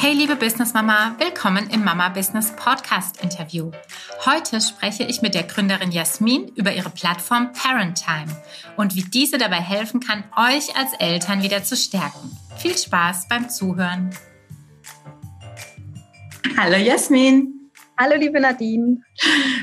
Hey liebe Business Mama, willkommen im Mama Business Podcast Interview. Heute spreche ich mit der Gründerin Jasmin über ihre Plattform Parent Time und wie diese dabei helfen kann, euch als Eltern wieder zu stärken. Viel Spaß beim Zuhören. Hallo Jasmin. Hallo, liebe Nadine.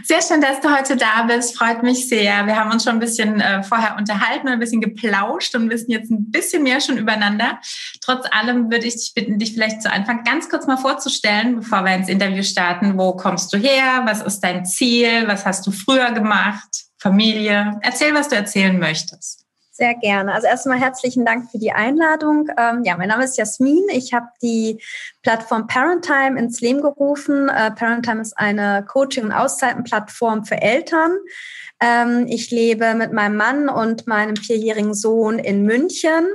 Sehr schön, dass du heute da bist. Freut mich sehr. Wir haben uns schon ein bisschen äh, vorher unterhalten und ein bisschen geplauscht und wissen jetzt ein bisschen mehr schon übereinander. Trotz allem würde ich dich bitten, dich vielleicht zu Anfang ganz kurz mal vorzustellen, bevor wir ins Interview starten. Wo kommst du her? Was ist dein Ziel? Was hast du früher gemacht? Familie? Erzähl, was du erzählen möchtest. Sehr gerne. Also erstmal herzlichen Dank für die Einladung. Ähm, ja, mein Name ist Jasmin. Ich habe die Plattform Parenttime ins Leben gerufen. Äh, Parenttime ist eine Coaching- und Auszeitenplattform für Eltern. Ähm, ich lebe mit meinem Mann und meinem vierjährigen Sohn in München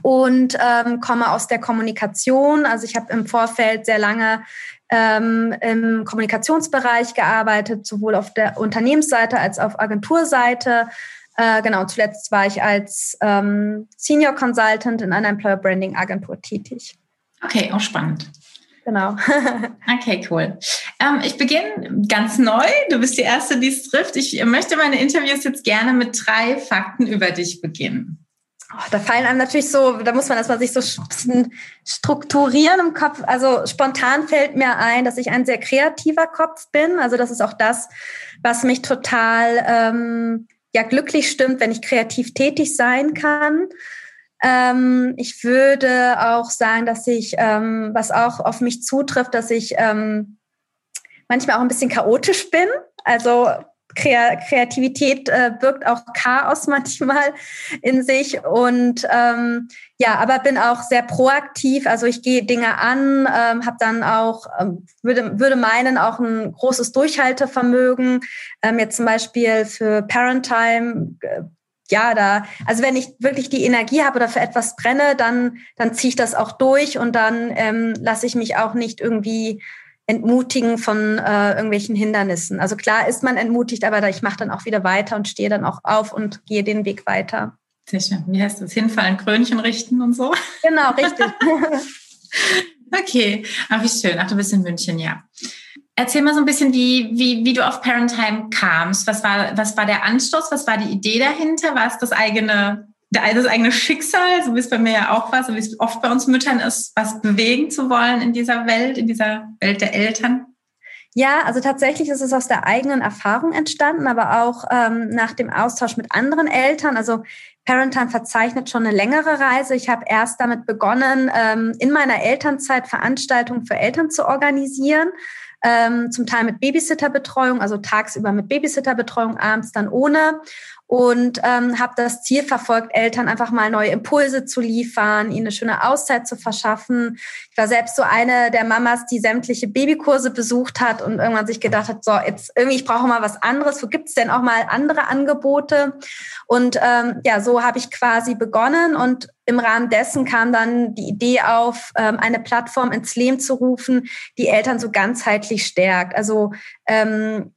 und ähm, komme aus der Kommunikation. Also ich habe im Vorfeld sehr lange ähm, im Kommunikationsbereich gearbeitet, sowohl auf der Unternehmensseite als auch auf Agenturseite äh, genau, zuletzt war ich als ähm, Senior Consultant in einer Employer Branding Agentur tätig. Okay, auch spannend. Genau. okay, cool. Ähm, ich beginne ganz neu. Du bist die Erste, die es trifft. Ich möchte meine Interviews jetzt gerne mit drei Fakten über dich beginnen. Oh, da fallen einem natürlich so, da muss man erstmal sich so ein bisschen strukturieren im Kopf. Also spontan fällt mir ein, dass ich ein sehr kreativer Kopf bin. Also das ist auch das, was mich total ähm, ja glücklich stimmt, wenn ich kreativ tätig sein kann. Ähm, ich würde auch sagen, dass ich, ähm, was auch auf mich zutrifft, dass ich ähm, manchmal auch ein bisschen chaotisch bin. Also Kreativität äh, birgt auch Chaos manchmal in sich und ähm, ja, aber bin auch sehr proaktiv. Also ich gehe Dinge an, ähm, habe dann auch ähm, würde würde meinen auch ein großes Durchhaltevermögen. Ähm, jetzt zum Beispiel für Parentime. Äh, ja, da, also wenn ich wirklich die Energie habe oder für etwas brenne, dann, dann ziehe ich das auch durch und dann ähm, lasse ich mich auch nicht irgendwie entmutigen von äh, irgendwelchen Hindernissen. Also klar ist man entmutigt, aber ich mache dann auch wieder weiter und stehe dann auch auf und gehe den Weg weiter. Sicher. Wie heißt das? Hinfallen, Krönchen richten und so? Genau, richtig. okay. Ach, wie schön. Ach, du bist in München, ja. Erzähl mal so ein bisschen, wie, wie, wie du auf Parentime kamst. Was war, was war der Anstoß? Was war die Idee dahinter? War es das eigene das eigene Schicksal, so wie es bei mir ja auch war, so wie es oft bei uns Müttern ist, was bewegen zu wollen in dieser Welt, in dieser Welt der Eltern? Ja, also tatsächlich ist es aus der eigenen Erfahrung entstanden, aber auch ähm, nach dem Austausch mit anderen Eltern. Also Parentime verzeichnet schon eine längere Reise. Ich habe erst damit begonnen, ähm, in meiner Elternzeit Veranstaltungen für Eltern zu organisieren. Ähm, zum Teil mit Babysitterbetreuung, also tagsüber mit Babysitterbetreuung, abends dann ohne und ähm, habe das Ziel verfolgt, Eltern einfach mal neue Impulse zu liefern, ihnen eine schöne Auszeit zu verschaffen. Ich war selbst so eine der Mamas, die sämtliche Babykurse besucht hat und irgendwann sich gedacht hat, so jetzt irgendwie, ich brauche mal was anderes. Wo gibt's denn auch mal andere Angebote? Und ähm, ja, so habe ich quasi begonnen und im Rahmen dessen kam dann die Idee auf, ähm, eine Plattform ins Leben zu rufen, die Eltern so ganzheitlich stärkt. Also ähm,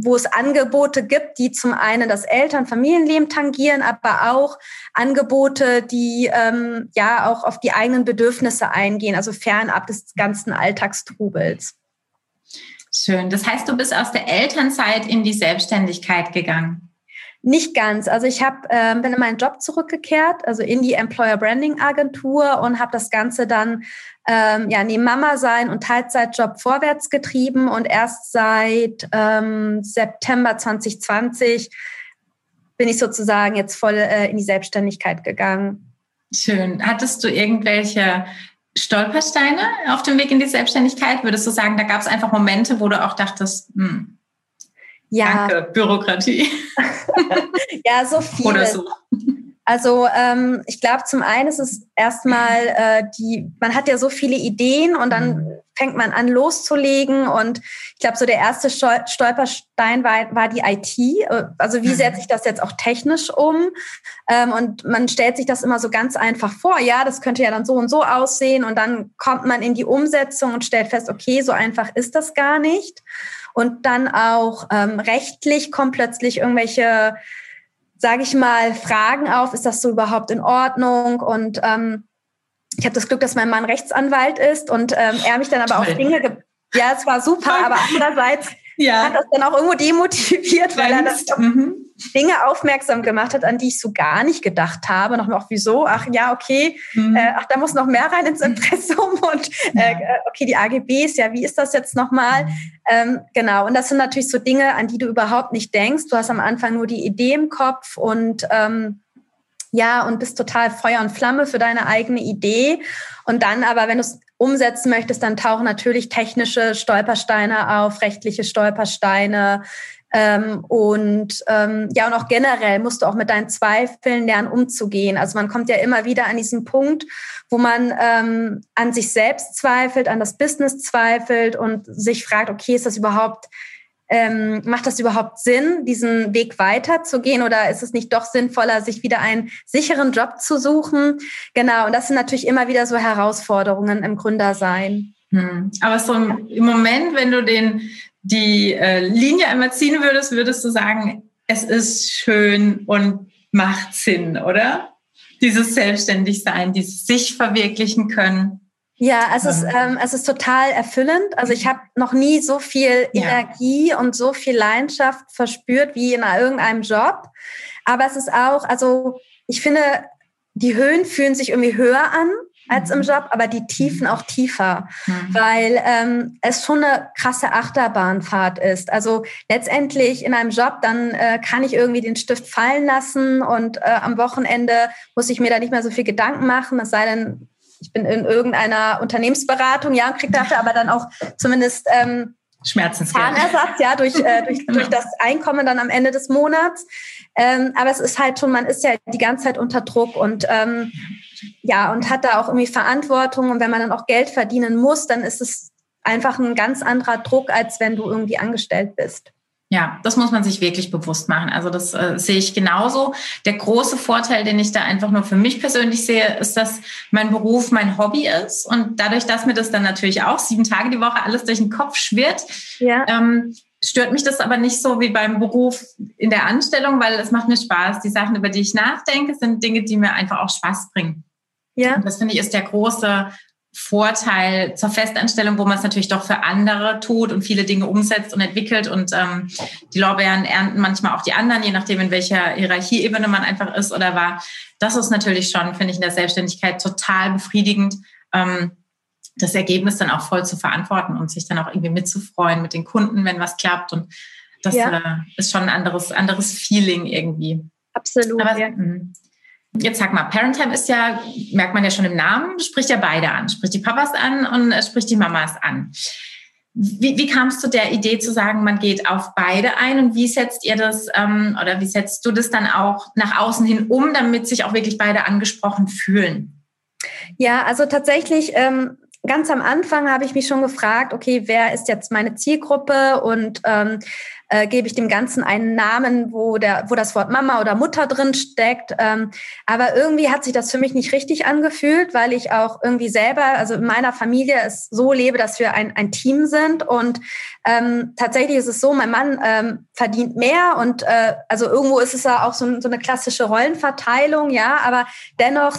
wo es Angebote gibt, die zum einen das Eltern-Familienleben tangieren, aber auch Angebote, die ähm, ja auch auf die eigenen Bedürfnisse eingehen, also fernab des ganzen Alltagstrubels. Schön. Das heißt, du bist aus der Elternzeit in die Selbstständigkeit gegangen. Nicht ganz. Also ich hab, äh, bin in meinen Job zurückgekehrt, also in die Employer Branding Agentur und habe das Ganze dann ähm, ja neben Mama sein und Teilzeitjob vorwärts getrieben und erst seit ähm, September 2020 bin ich sozusagen jetzt voll äh, in die Selbstständigkeit gegangen. Schön. Hattest du irgendwelche Stolpersteine auf dem Weg in die Selbstständigkeit? Würdest du sagen, da gab es einfach Momente, wo du auch dachtest, hm, ja. Danke, Bürokratie. ja, so viel. Oder so. Also ähm, ich glaube, zum einen ist es erstmal äh, die, man hat ja so viele Ideen und dann mhm. Fängt man an loszulegen und ich glaube, so der erste Stolperstein war, war die IT. Also wie mhm. setze ich das jetzt auch technisch um? Ähm, und man stellt sich das immer so ganz einfach vor. Ja, das könnte ja dann so und so aussehen und dann kommt man in die Umsetzung und stellt fest, okay, so einfach ist das gar nicht. Und dann auch ähm, rechtlich kommen plötzlich irgendwelche, sage ich mal, Fragen auf, ist das so überhaupt in Ordnung? Und ähm, ich habe das Glück, dass mein Mann Rechtsanwalt ist und ähm, er mich dann aber Toll. auf Dinge, ja, es war super, aber andererseits ja. hat das dann auch irgendwo demotiviert, weil er das mhm. Dinge aufmerksam gemacht hat, an die ich so gar nicht gedacht habe. Noch auch wieso? Ach ja, okay, mhm. äh, ach, da muss noch mehr rein ins Impressum und äh, äh, okay, die AGBs, ja, wie ist das jetzt nochmal? Mhm. Ähm, genau, und das sind natürlich so Dinge, an die du überhaupt nicht denkst. Du hast am Anfang nur die Idee im Kopf und ähm, ja, und bist total Feuer und Flamme für deine eigene Idee. Und dann aber, wenn du es umsetzen möchtest, dann tauchen natürlich technische Stolpersteine auf, rechtliche Stolpersteine. Ähm, und ähm, ja, und auch generell musst du auch mit deinen Zweifeln lernen, umzugehen. Also man kommt ja immer wieder an diesen Punkt, wo man ähm, an sich selbst zweifelt, an das Business zweifelt und sich fragt, okay, ist das überhaupt ähm, macht das überhaupt Sinn, diesen Weg weiterzugehen oder ist es nicht doch sinnvoller, sich wieder einen sicheren Job zu suchen? Genau, und das sind natürlich immer wieder so Herausforderungen im Gründersein. Hm. Aber so im Moment, wenn du den, die äh, Linie einmal ziehen würdest, würdest du sagen, es ist schön und macht Sinn, oder? Dieses Selbstständigsein, dieses sich verwirklichen können. Ja, es ist, ähm, es ist total erfüllend. Also ich habe noch nie so viel ja. Energie und so viel Leidenschaft verspürt wie in irgendeinem Job. Aber es ist auch, also ich finde, die Höhen fühlen sich irgendwie höher an als im mhm. Job, aber die Tiefen auch tiefer, mhm. weil ähm, es schon eine krasse Achterbahnfahrt ist. Also letztendlich in einem Job, dann äh, kann ich irgendwie den Stift fallen lassen und äh, am Wochenende muss ich mir da nicht mehr so viel Gedanken machen, es sei denn, ich bin in irgendeiner Unternehmensberatung, ja, und kriege dafür aber dann auch zumindest ähm, Zahnersatz, ja, durch, äh, durch, durch das Einkommen dann am Ende des Monats. Ähm, aber es ist halt schon, man ist ja die ganze Zeit unter Druck und ähm, ja, und hat da auch irgendwie Verantwortung. Und wenn man dann auch Geld verdienen muss, dann ist es einfach ein ganz anderer Druck, als wenn du irgendwie angestellt bist. Ja, das muss man sich wirklich bewusst machen. Also das äh, sehe ich genauso. Der große Vorteil, den ich da einfach nur für mich persönlich sehe, ist, dass mein Beruf mein Hobby ist und dadurch, dass mir das dann natürlich auch sieben Tage die Woche alles durch den Kopf schwirrt, ja. ähm, stört mich das aber nicht so wie beim Beruf in der Anstellung, weil es macht mir Spaß. Die Sachen, über die ich nachdenke, sind Dinge, die mir einfach auch Spaß bringen. Ja. Und das finde ich ist der große Vorteil zur Festanstellung, wo man es natürlich doch für andere tut und viele Dinge umsetzt und entwickelt. Und ähm, die Lorbeeren ernten manchmal auch die anderen, je nachdem, in welcher Hierarchieebene man einfach ist oder war. Das ist natürlich schon, finde ich, in der Selbstständigkeit total befriedigend, ähm, das Ergebnis dann auch voll zu verantworten und sich dann auch irgendwie mitzufreuen mit den Kunden, wenn was klappt. Und das ja. äh, ist schon ein anderes, anderes Feeling irgendwie. Absolut. Aber, ja. Jetzt sag mal, Parenttime ist ja, merkt man ja schon im Namen, spricht ja beide an. Spricht die Papas an und spricht die Mamas an. Wie, wie kamst du der Idee zu sagen, man geht auf beide ein und wie setzt ihr das ähm, oder wie setzt du das dann auch nach außen hin um, damit sich auch wirklich beide angesprochen fühlen? Ja, also tatsächlich ähm, ganz am Anfang habe ich mich schon gefragt, okay, wer ist jetzt meine Zielgruppe und ähm, äh, gebe ich dem Ganzen einen Namen, wo, der, wo das Wort Mama oder Mutter drin steckt. Ähm, aber irgendwie hat sich das für mich nicht richtig angefühlt, weil ich auch irgendwie selber, also in meiner Familie es so lebe, dass wir ein, ein Team sind. Und ähm, tatsächlich ist es so, mein Mann ähm, verdient mehr und äh, also irgendwo ist es ja auch so, so eine klassische Rollenverteilung, ja, aber dennoch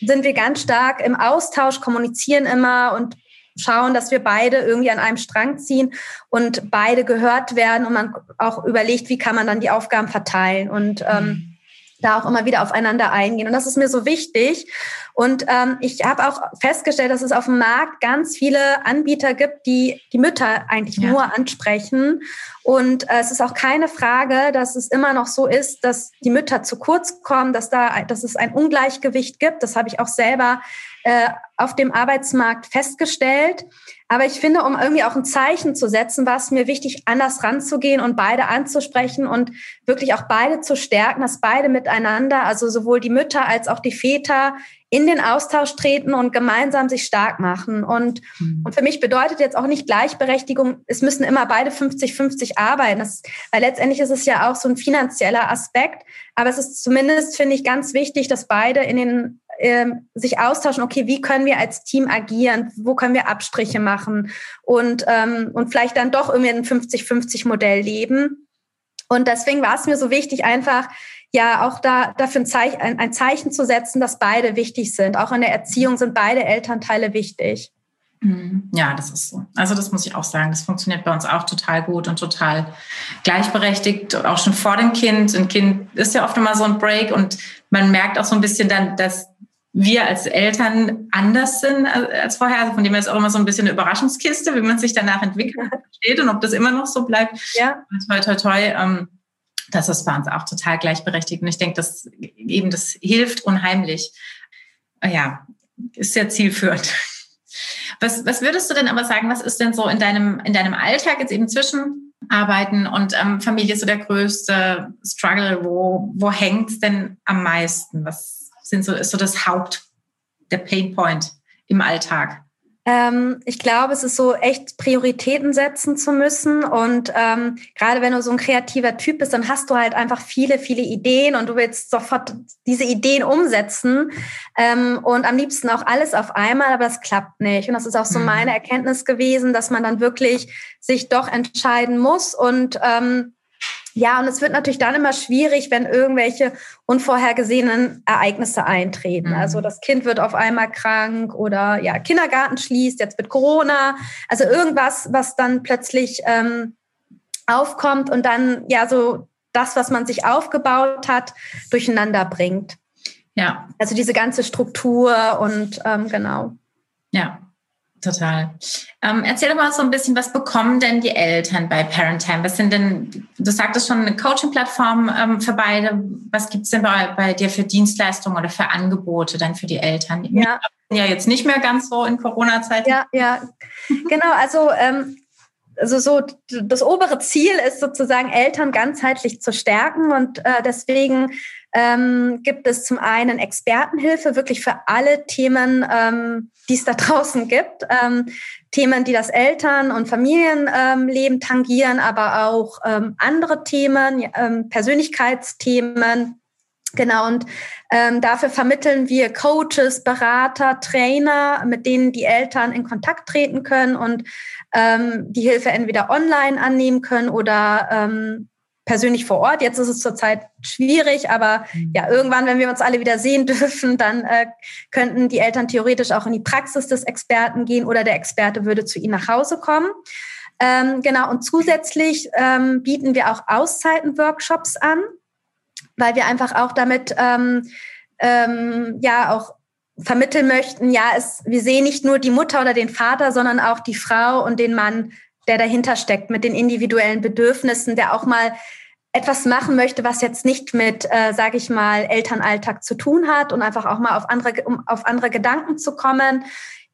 sind wir ganz stark im Austausch, kommunizieren immer und schauen, dass wir beide irgendwie an einem Strang ziehen und beide gehört werden und man auch überlegt, wie kann man dann die Aufgaben verteilen und ähm, mhm. da auch immer wieder aufeinander eingehen. Und das ist mir so wichtig. Und ähm, ich habe auch festgestellt, dass es auf dem Markt ganz viele Anbieter gibt, die die Mütter eigentlich ja. nur ansprechen. Und äh, es ist auch keine Frage, dass es immer noch so ist, dass die Mütter zu kurz kommen, dass da, dass es ein Ungleichgewicht gibt. Das habe ich auch selber äh, auf dem Arbeitsmarkt festgestellt. Aber ich finde, um irgendwie auch ein Zeichen zu setzen, war es mir wichtig, anders ranzugehen und beide anzusprechen und wirklich auch beide zu stärken, dass beide miteinander, also sowohl die Mütter als auch die Väter in den Austausch treten und gemeinsam sich stark machen. Und, mhm. und für mich bedeutet jetzt auch nicht Gleichberechtigung, es müssen immer beide 50-50 arbeiten. Das, weil letztendlich ist es ja auch so ein finanzieller Aspekt. Aber es ist zumindest, finde ich, ganz wichtig, dass beide in den ähm, sich austauschen, okay, wie können wir als Team agieren, wo können wir Abstriche machen und, ähm, und vielleicht dann doch irgendwie ein 50-50-Modell leben. Und deswegen war es mir so wichtig, einfach ja auch da dafür ein Zeichen, ein, ein Zeichen zu setzen, dass beide wichtig sind. Auch in der Erziehung sind beide Elternteile wichtig. Mhm. Ja, das ist so. Also das muss ich auch sagen. Das funktioniert bei uns auch total gut und total gleichberechtigt, auch schon vor dem Kind. Ein Kind ist ja oft immer so ein Break und man merkt auch so ein bisschen dann, dass wir als Eltern anders sind als vorher. Also von dem her ist auch immer so ein bisschen eine Überraschungskiste, wie man sich danach entwickelt steht und ob das immer noch so bleibt. Ja. Toi, toi, toi. Ähm, das ist bei uns auch total gleichberechtigt. Und ich denke, dass eben das hilft unheimlich. Ja, ist sehr zielführend. Was, was würdest du denn aber sagen, was ist denn so in deinem, in deinem Alltag jetzt eben zwischen Arbeiten und ähm, Familie so der größte Struggle? Wo, wo hängt es denn am meisten? Was sind so, ist so das Haupt, der Painpoint im Alltag? Ähm, ich glaube, es ist so echt Prioritäten setzen zu müssen. Und ähm, gerade wenn du so ein kreativer Typ bist, dann hast du halt einfach viele, viele Ideen und du willst sofort diese Ideen umsetzen ähm, und am liebsten auch alles auf einmal, aber das klappt nicht. Und das ist auch so mhm. meine Erkenntnis gewesen, dass man dann wirklich sich doch entscheiden muss und ähm, ja, und es wird natürlich dann immer schwierig, wenn irgendwelche unvorhergesehenen Ereignisse eintreten. Mhm. Also das Kind wird auf einmal krank oder ja, Kindergarten schließt, jetzt wird Corona. Also irgendwas, was dann plötzlich ähm, aufkommt und dann ja so das, was man sich aufgebaut hat, durcheinander bringt. Ja. Also diese ganze Struktur und ähm, genau. Ja, Total. Ähm, erzähl doch mal so ein bisschen, was bekommen denn die Eltern bei Parenttime? Was sind denn, du sagtest schon, eine Coaching-Plattform ähm, für beide. Was gibt es denn bei, bei dir für Dienstleistungen oder für Angebote dann für die Eltern? Ja. Ja, jetzt nicht mehr ganz so in Corona-Zeiten. Ja, ja. genau. Also, ähm, also so das obere Ziel ist sozusagen Eltern ganzheitlich zu stärken und äh, deswegen ähm, gibt es zum einen Expertenhilfe wirklich für alle Themen, ähm, die es da draußen gibt. Ähm, Themen, die das Eltern- und Familienleben tangieren, aber auch ähm, andere Themen, ähm, Persönlichkeitsthemen. Genau, und ähm, dafür vermitteln wir Coaches, Berater, Trainer, mit denen die Eltern in Kontakt treten können und ähm, die Hilfe entweder online annehmen können oder ähm, persönlich vor Ort. Jetzt ist es zurzeit schwierig, aber mhm. ja, irgendwann, wenn wir uns alle wieder sehen dürfen, dann äh, könnten die Eltern theoretisch auch in die Praxis des Experten gehen oder der Experte würde zu ihnen nach Hause kommen. Ähm, genau, und zusätzlich ähm, bieten wir auch Auszeiten-Workshops an, weil wir einfach auch damit ähm, ähm, ja auch vermitteln möchten, ja, es, wir sehen nicht nur die Mutter oder den Vater, sondern auch die Frau und den Mann der dahinter steckt mit den individuellen Bedürfnissen, der auch mal etwas machen möchte, was jetzt nicht mit, äh, sage ich mal, Elternalltag zu tun hat und einfach auch mal auf andere, um auf andere Gedanken zu kommen.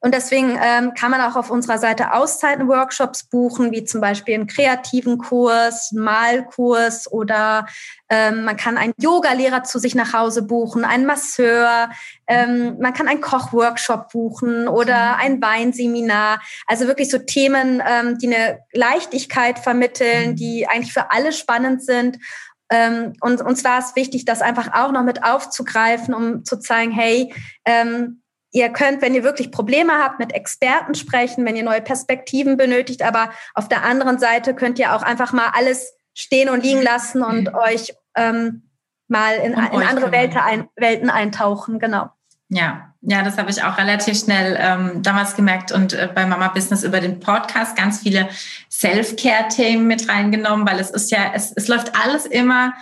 Und deswegen ähm, kann man auch auf unserer Seite Auszeiten-Workshops buchen, wie zum Beispiel einen kreativen Kurs, einen Malkurs oder ähm, man kann einen Yoga-Lehrer zu sich nach Hause buchen, einen Masseur, ähm, man kann einen Kochworkshop buchen oder mhm. ein Weinseminar. Also wirklich so Themen, ähm, die eine Leichtigkeit vermitteln, mhm. die eigentlich für alle spannend sind. Ähm, und uns war es wichtig, das einfach auch noch mit aufzugreifen, um zu zeigen, hey, ähm, Ihr könnt, wenn ihr wirklich Probleme habt, mit Experten sprechen, wenn ihr neue Perspektiven benötigt, aber auf der anderen Seite könnt ihr auch einfach mal alles stehen und liegen lassen und mhm. euch ähm, mal in, in andere Welten, ein, Welten eintauchen, genau. Ja, ja, das habe ich auch relativ schnell ähm, damals gemerkt und äh, bei Mama Business über den Podcast ganz viele Self-Care-Themen mit reingenommen, weil es ist ja, es, es läuft alles immer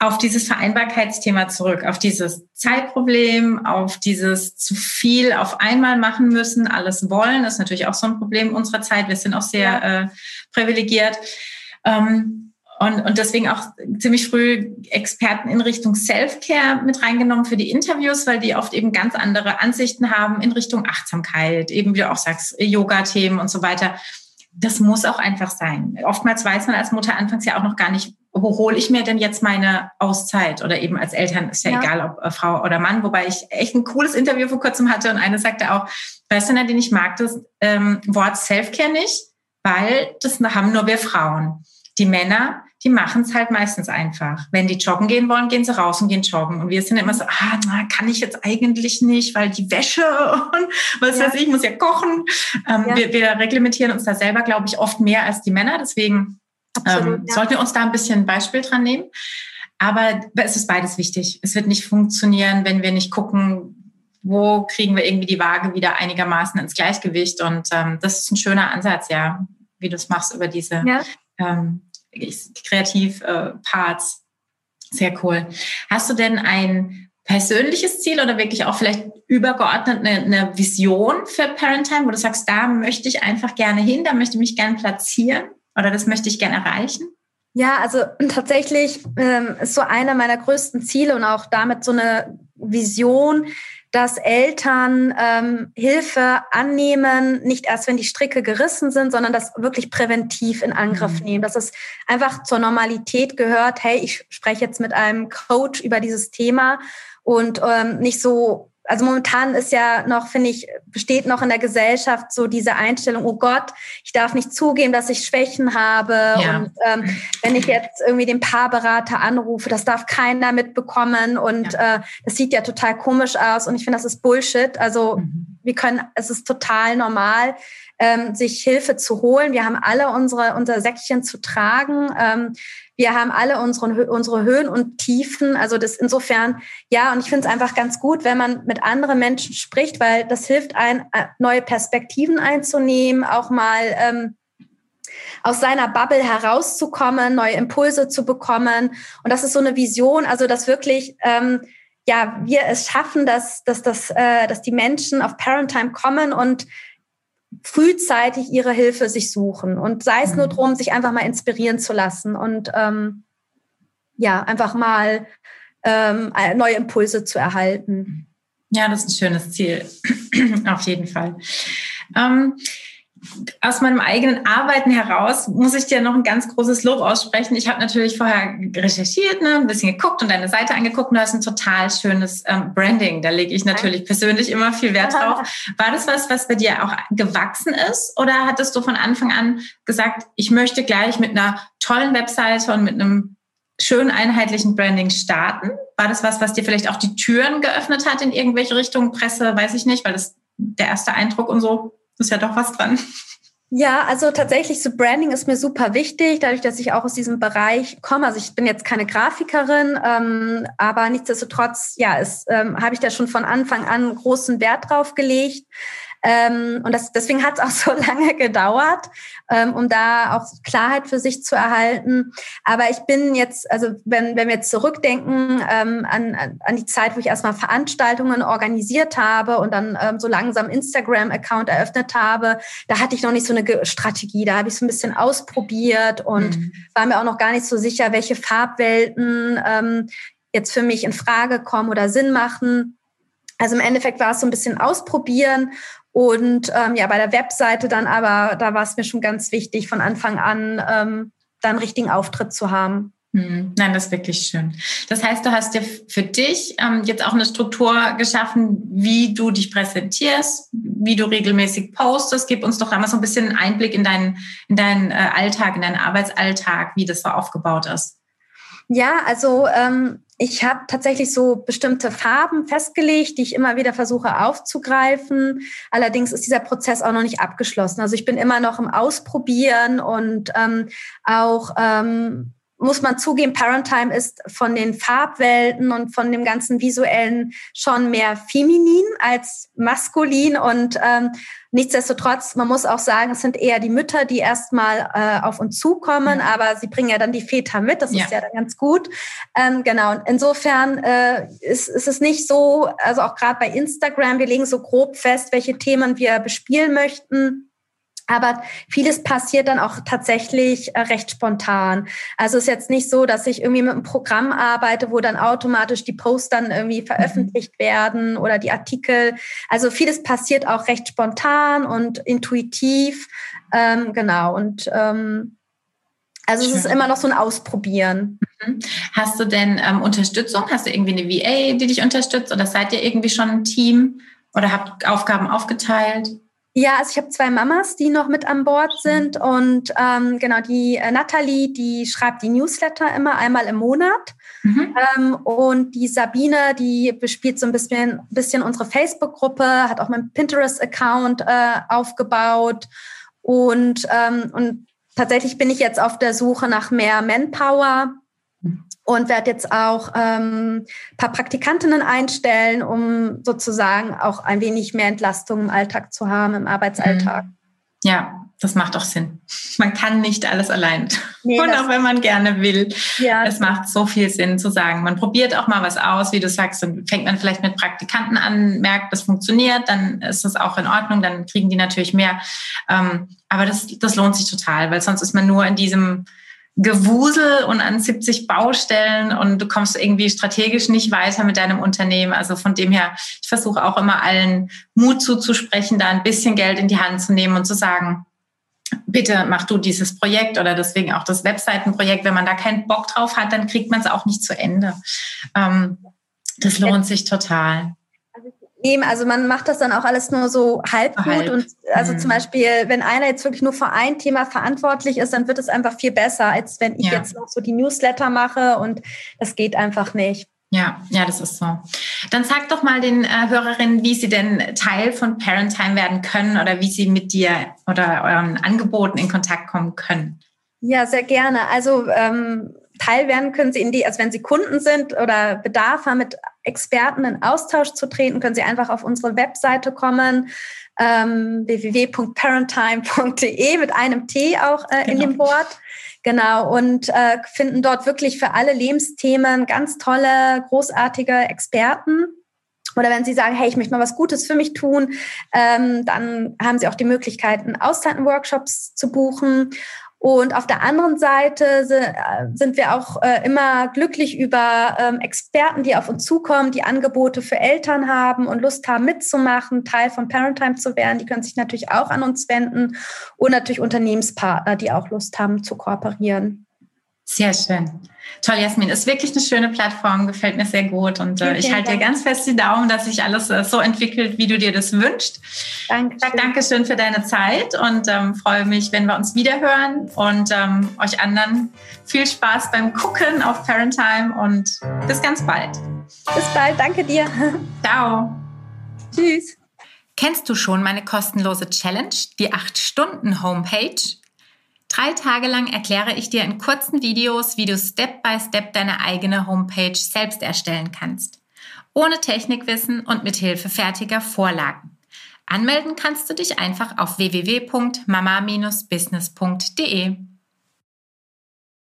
auf dieses Vereinbarkeitsthema zurück, auf dieses Zeitproblem, auf dieses zu viel auf einmal machen müssen, alles wollen, ist natürlich auch so ein Problem unserer Zeit. Wir sind auch sehr äh, privilegiert. Ähm, und, und deswegen auch ziemlich früh Experten in Richtung Self-Care mit reingenommen für die Interviews, weil die oft eben ganz andere Ansichten haben in Richtung Achtsamkeit, eben wie du auch sagst, Yoga-Themen und so weiter. Das muss auch einfach sein. Oftmals weiß man als Mutter anfangs ja auch noch gar nicht, hole ich mir denn jetzt meine Auszeit? Oder eben als Eltern ist ja, ja. egal, ob äh, Frau oder Mann. Wobei ich echt ein cooles Interview vor kurzem hatte und eine sagte auch, weißt du, Nadine, ich mag das ähm, Wort Self-Care nicht, weil das haben nur wir Frauen. Die Männer, die machen es halt meistens einfach. Wenn die joggen gehen wollen, gehen sie raus und gehen joggen. Und wir sind immer so, ah, na, kann ich jetzt eigentlich nicht, weil die Wäsche und was ja. weiß ich, muss ja kochen. Ähm, ja. Wir, wir reglementieren uns da selber, glaube ich, oft mehr als die Männer. Deswegen Absolut, ähm, ja. sollten wir uns da ein bisschen ein Beispiel dran nehmen. Aber es ist beides wichtig. Es wird nicht funktionieren, wenn wir nicht gucken, wo kriegen wir irgendwie die Waage wieder einigermaßen ins Gleichgewicht. Und ähm, das ist ein schöner Ansatz, ja, wie du es machst über diese ja. ähm, Kreativ-Parts. Äh, Sehr cool. Hast du denn ein persönliches Ziel oder wirklich auch vielleicht übergeordnet eine, eine Vision für Parentime, wo du sagst, da möchte ich einfach gerne hin, da möchte ich mich gerne platzieren oder das möchte ich gerne erreichen? Ja, also tatsächlich ähm, ist so einer meiner größten Ziele und auch damit so eine Vision, dass Eltern ähm, Hilfe annehmen, nicht erst, wenn die Stricke gerissen sind, sondern das wirklich präventiv in Angriff mhm. nehmen. Dass es einfach zur Normalität gehört, hey, ich spreche jetzt mit einem Coach über dieses Thema und ähm, nicht so also momentan ist ja noch, finde ich, besteht noch in der Gesellschaft so diese Einstellung, oh Gott, ich darf nicht zugeben, dass ich Schwächen habe. Ja. Und ähm, wenn ich jetzt irgendwie den Paarberater anrufe, das darf keiner mitbekommen. Und ja. äh, das sieht ja total komisch aus. Und ich finde, das ist Bullshit. Also mhm. wir können, es ist total normal, ähm, sich Hilfe zu holen. Wir haben alle unsere, unser Säckchen zu tragen. Ähm, wir haben alle unsere, unsere Höhen und Tiefen. Also das insofern, ja, und ich finde es einfach ganz gut, wenn man mit anderen Menschen spricht, weil das hilft ein, äh, neue Perspektiven einzunehmen, auch mal ähm, aus seiner Bubble herauszukommen, neue Impulse zu bekommen. Und das ist so eine Vision, also dass wirklich ähm, ja wir es schaffen, dass, dass, dass, äh, dass die Menschen auf Parentime kommen und frühzeitig ihre Hilfe sich suchen und sei es nur mhm. darum, sich einfach mal inspirieren zu lassen und ähm, ja, einfach mal ähm, neue Impulse zu erhalten. Ja, das ist ein schönes Ziel, auf jeden Fall. Ähm, aus meinem eigenen Arbeiten heraus muss ich dir noch ein ganz großes Lob aussprechen. Ich habe natürlich vorher recherchiert, ne, ein bisschen geguckt und deine Seite angeguckt und du hast ein total schönes ähm, Branding. Da lege ich natürlich persönlich immer viel Wert drauf. War das was, was bei dir auch gewachsen ist? Oder hattest du von Anfang an gesagt, ich möchte gleich mit einer tollen Webseite und mit einem schönen einheitlichen Branding starten? War das was, was dir vielleicht auch die Türen geöffnet hat in irgendwelche Richtungen, Presse, weiß ich nicht, weil das der erste Eindruck und so ist ja doch was dran. Ja, also tatsächlich so Branding ist mir super wichtig, dadurch, dass ich auch aus diesem Bereich komme. Also ich bin jetzt keine Grafikerin, ähm, aber nichtsdestotrotz, ja, ähm, habe ich da schon von Anfang an großen Wert drauf gelegt. Ähm, und das, deswegen hat es auch so lange gedauert, ähm, um da auch Klarheit für sich zu erhalten. Aber ich bin jetzt, also wenn, wenn wir jetzt zurückdenken ähm, an, an die Zeit, wo ich erstmal Veranstaltungen organisiert habe und dann ähm, so langsam Instagram-Account eröffnet habe, da hatte ich noch nicht so eine Strategie. Da habe ich so ein bisschen ausprobiert und mhm. war mir auch noch gar nicht so sicher, welche Farbwelten ähm, jetzt für mich in Frage kommen oder Sinn machen. Also im Endeffekt war es so ein bisschen ausprobieren und ähm, ja, bei der Webseite dann aber, da war es mir schon ganz wichtig, von Anfang an ähm, dann richtigen Auftritt zu haben. Hm, nein, das ist wirklich schön. Das heißt, du hast dir für dich ähm, jetzt auch eine Struktur geschaffen, wie du dich präsentierst, wie du regelmäßig postest. Gib uns doch einmal so ein bisschen einen Einblick in deinen, in deinen äh, Alltag, in deinen Arbeitsalltag, wie das so aufgebaut ist. Ja, also ähm, ich habe tatsächlich so bestimmte Farben festgelegt, die ich immer wieder versuche aufzugreifen. Allerdings ist dieser Prozess auch noch nicht abgeschlossen. Also ich bin immer noch im Ausprobieren und ähm, auch ähm, muss man zugeben, Parentime ist von den Farbwelten und von dem ganzen visuellen schon mehr feminin als maskulin und ähm, nichtsdestotrotz, man muss auch sagen, es sind eher die Mütter, die erstmal äh, auf uns zukommen, ja. aber sie bringen ja dann die Väter mit, das ja. ist ja dann ganz gut. Ähm, genau, und insofern äh, ist, ist es nicht so, also auch gerade bei Instagram, wir legen so grob fest, welche Themen wir bespielen möchten aber vieles passiert dann auch tatsächlich äh, recht spontan. Also es ist jetzt nicht so, dass ich irgendwie mit einem Programm arbeite, wo dann automatisch die Posts dann irgendwie veröffentlicht mhm. werden oder die Artikel. Also vieles passiert auch recht spontan und intuitiv. Ähm, genau. Und ähm, also Schön. es ist immer noch so ein Ausprobieren. Mhm. Hast du denn ähm, Unterstützung? Hast du irgendwie eine VA, die dich unterstützt? Oder seid ihr irgendwie schon ein Team? Oder habt Aufgaben aufgeteilt? Ja, also ich habe zwei Mamas, die noch mit an Bord sind und ähm, genau die äh, Natalie, die schreibt die Newsletter immer einmal im Monat. Mhm. ähm, und die Sabine, die bespielt so ein bisschen, bisschen unsere Facebook-Gruppe, hat auch meinen Pinterest-Account äh, aufgebaut. Und ähm, und tatsächlich bin ich jetzt auf der Suche nach mehr Manpower und werde jetzt auch ähm, paar Praktikantinnen einstellen, um sozusagen auch ein wenig mehr Entlastung im Alltag zu haben, im Arbeitsalltag. Mhm. Ja, das macht auch Sinn. Man kann nicht alles allein. Nee, und auch wenn man gerne will. Ja. Es macht so viel Sinn zu sagen, man probiert auch mal was aus, wie du sagst, dann fängt man vielleicht mit Praktikanten an, merkt, das funktioniert, dann ist das auch in Ordnung, dann kriegen die natürlich mehr. Ähm, aber das, das lohnt sich total, weil sonst ist man nur in diesem Gewusel und an 70 Baustellen und du kommst irgendwie strategisch nicht weiter mit deinem Unternehmen. Also von dem her, ich versuche auch immer allen Mut zuzusprechen, da ein bisschen Geld in die Hand zu nehmen und zu sagen, bitte mach du dieses Projekt oder deswegen auch das Webseitenprojekt. Wenn man da keinen Bock drauf hat, dann kriegt man es auch nicht zu Ende. Ähm, das lohnt sich total. Eben, also man macht das dann auch alles nur so halb gut. Halb. Und also mhm. zum Beispiel, wenn einer jetzt wirklich nur für ein Thema verantwortlich ist, dann wird es einfach viel besser, als wenn ich ja. jetzt noch so die Newsletter mache und das geht einfach nicht. Ja, ja, das ist so. Dann sag doch mal den äh, Hörerinnen, wie sie denn Teil von Parentime werden können oder wie sie mit dir oder euren Angeboten in Kontakt kommen können. Ja, sehr gerne. Also ähm, Teil werden können Sie in die, also wenn Sie Kunden sind oder Bedarf haben, mit Experten in Austausch zu treten, können Sie einfach auf unsere Webseite kommen, ähm, www.parentime.de mit einem T auch äh, genau. in dem Wort. Genau, und äh, finden dort wirklich für alle Lebensthemen ganz tolle, großartige Experten. Oder wenn Sie sagen, hey, ich möchte mal was Gutes für mich tun, ähm, dann haben Sie auch die Möglichkeit, Auszeiten-Workshops zu buchen. Und auf der anderen Seite äh, sind wir auch äh, immer glücklich über ähm, Experten, die auf uns zukommen, die Angebote für Eltern haben und Lust haben mitzumachen, Teil von Parentime zu werden. Die können sich natürlich auch an uns wenden und natürlich Unternehmenspartner, die auch Lust haben zu kooperieren. Sehr schön. Toll, Jasmin. Ist wirklich eine schöne Plattform, gefällt mir sehr gut. Und äh, ich halte dir ganz fest die Daumen, dass sich alles äh, so entwickelt, wie du dir das wünschst. Danke. Sag Dankeschön für deine Zeit und ähm, freue mich, wenn wir uns wiederhören. Und ähm, euch anderen viel Spaß beim Gucken auf Parentime und bis ganz bald. Bis bald, danke dir. Ciao. Tschüss. Kennst du schon meine kostenlose Challenge, die 8-Stunden-Homepage? Drei Tage lang erkläre ich dir in kurzen Videos, wie du Step by Step deine eigene Homepage selbst erstellen kannst. Ohne Technikwissen und mit Hilfe fertiger Vorlagen. Anmelden kannst du dich einfach auf www.mama-business.de.